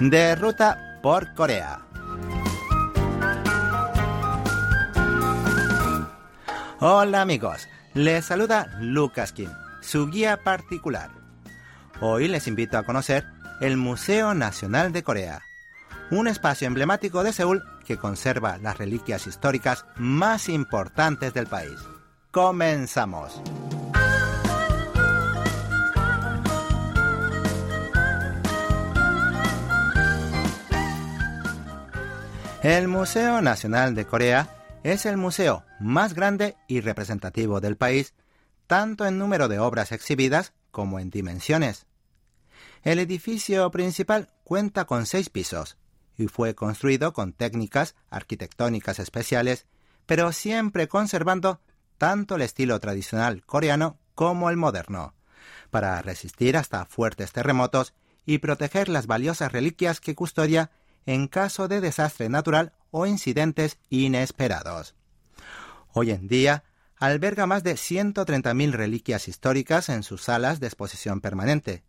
de ruta por Corea. Hola amigos, les saluda Lucas Kim, su guía particular. Hoy les invito a conocer el Museo Nacional de Corea, un espacio emblemático de Seúl que conserva las reliquias históricas más importantes del país. Comenzamos. El Museo Nacional de Corea es el museo más grande y representativo del país, tanto en número de obras exhibidas como en dimensiones. El edificio principal cuenta con seis pisos y fue construido con técnicas arquitectónicas especiales, pero siempre conservando tanto el estilo tradicional coreano como el moderno, para resistir hasta fuertes terremotos y proteger las valiosas reliquias que custodia en caso de desastre natural o incidentes inesperados. Hoy en día alberga más de 130.000 reliquias históricas en sus salas de exposición permanente,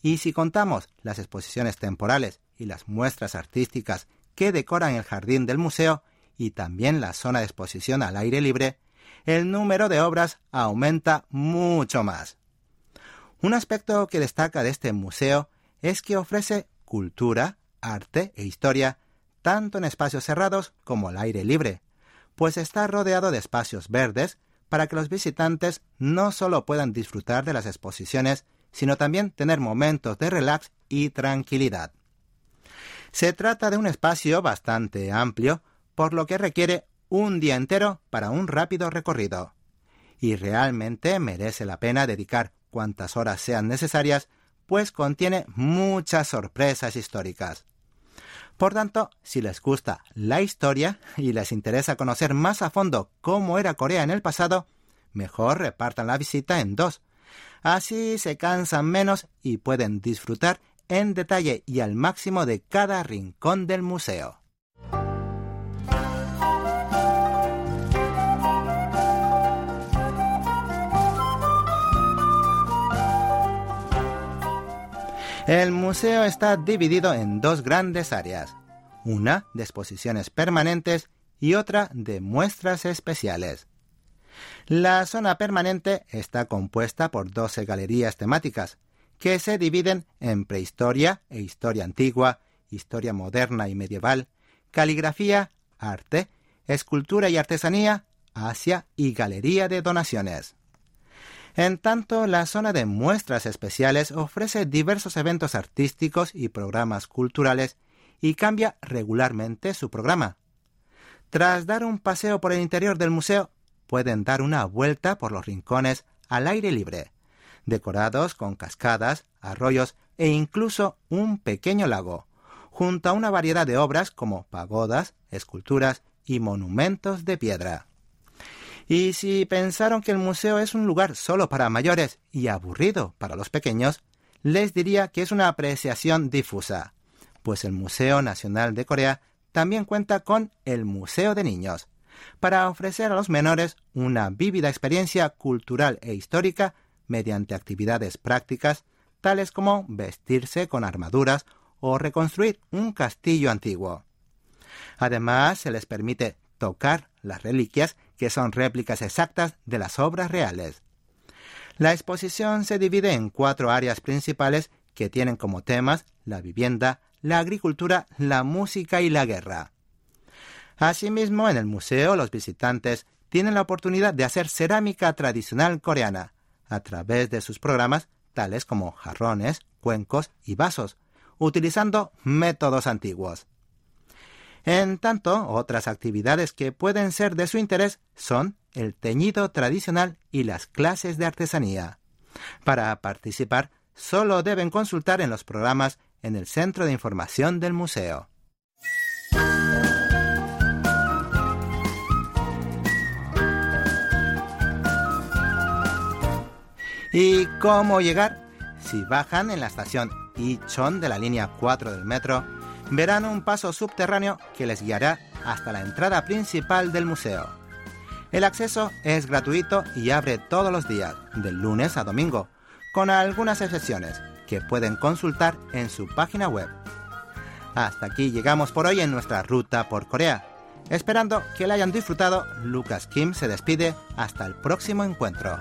y si contamos las exposiciones temporales y las muestras artísticas que decoran el jardín del museo y también la zona de exposición al aire libre, el número de obras aumenta mucho más. Un aspecto que destaca de este museo es que ofrece cultura, arte e historia tanto en espacios cerrados como al aire libre, pues está rodeado de espacios verdes para que los visitantes no solo puedan disfrutar de las exposiciones, sino también tener momentos de relax y tranquilidad. Se trata de un espacio bastante amplio, por lo que requiere un día entero para un rápido recorrido. Y realmente merece la pena dedicar cuantas horas sean necesarias, pues contiene muchas sorpresas históricas. Por tanto, si les gusta la historia y les interesa conocer más a fondo cómo era Corea en el pasado, mejor repartan la visita en dos. Así se cansan menos y pueden disfrutar en detalle y al máximo de cada rincón del museo. El museo está dividido en dos grandes áreas, una de exposiciones permanentes y otra de muestras especiales. La zona permanente está compuesta por 12 galerías temáticas, que se dividen en prehistoria e historia antigua, historia moderna y medieval, caligrafía, arte, escultura y artesanía, Asia y galería de donaciones. En tanto, la zona de muestras especiales ofrece diversos eventos artísticos y programas culturales y cambia regularmente su programa. Tras dar un paseo por el interior del museo, pueden dar una vuelta por los rincones al aire libre, decorados con cascadas, arroyos e incluso un pequeño lago, junto a una variedad de obras como pagodas, esculturas y monumentos de piedra. Y si pensaron que el museo es un lugar solo para mayores y aburrido para los pequeños, les diría que es una apreciación difusa, pues el Museo Nacional de Corea también cuenta con el Museo de Niños, para ofrecer a los menores una vívida experiencia cultural e histórica mediante actividades prácticas tales como vestirse con armaduras o reconstruir un castillo antiguo. Además, se les permite tocar las reliquias que son réplicas exactas de las obras reales. La exposición se divide en cuatro áreas principales que tienen como temas la vivienda, la agricultura, la música y la guerra. Asimismo, en el museo los visitantes tienen la oportunidad de hacer cerámica tradicional coreana a través de sus programas tales como jarrones, cuencos y vasos, utilizando métodos antiguos. En tanto, otras actividades que pueden ser de su interés son el teñido tradicional y las clases de artesanía. Para participar, solo deben consultar en los programas en el Centro de Información del Museo. ¿Y cómo llegar? Si bajan en la estación Ichon de la línea 4 del metro, verán un paso subterráneo que les guiará hasta la entrada principal del museo. El acceso es gratuito y abre todos los días, de lunes a domingo, con algunas excepciones que pueden consultar en su página web. Hasta aquí llegamos por hoy en nuestra ruta por Corea. Esperando que la hayan disfrutado, Lucas Kim se despide hasta el próximo encuentro.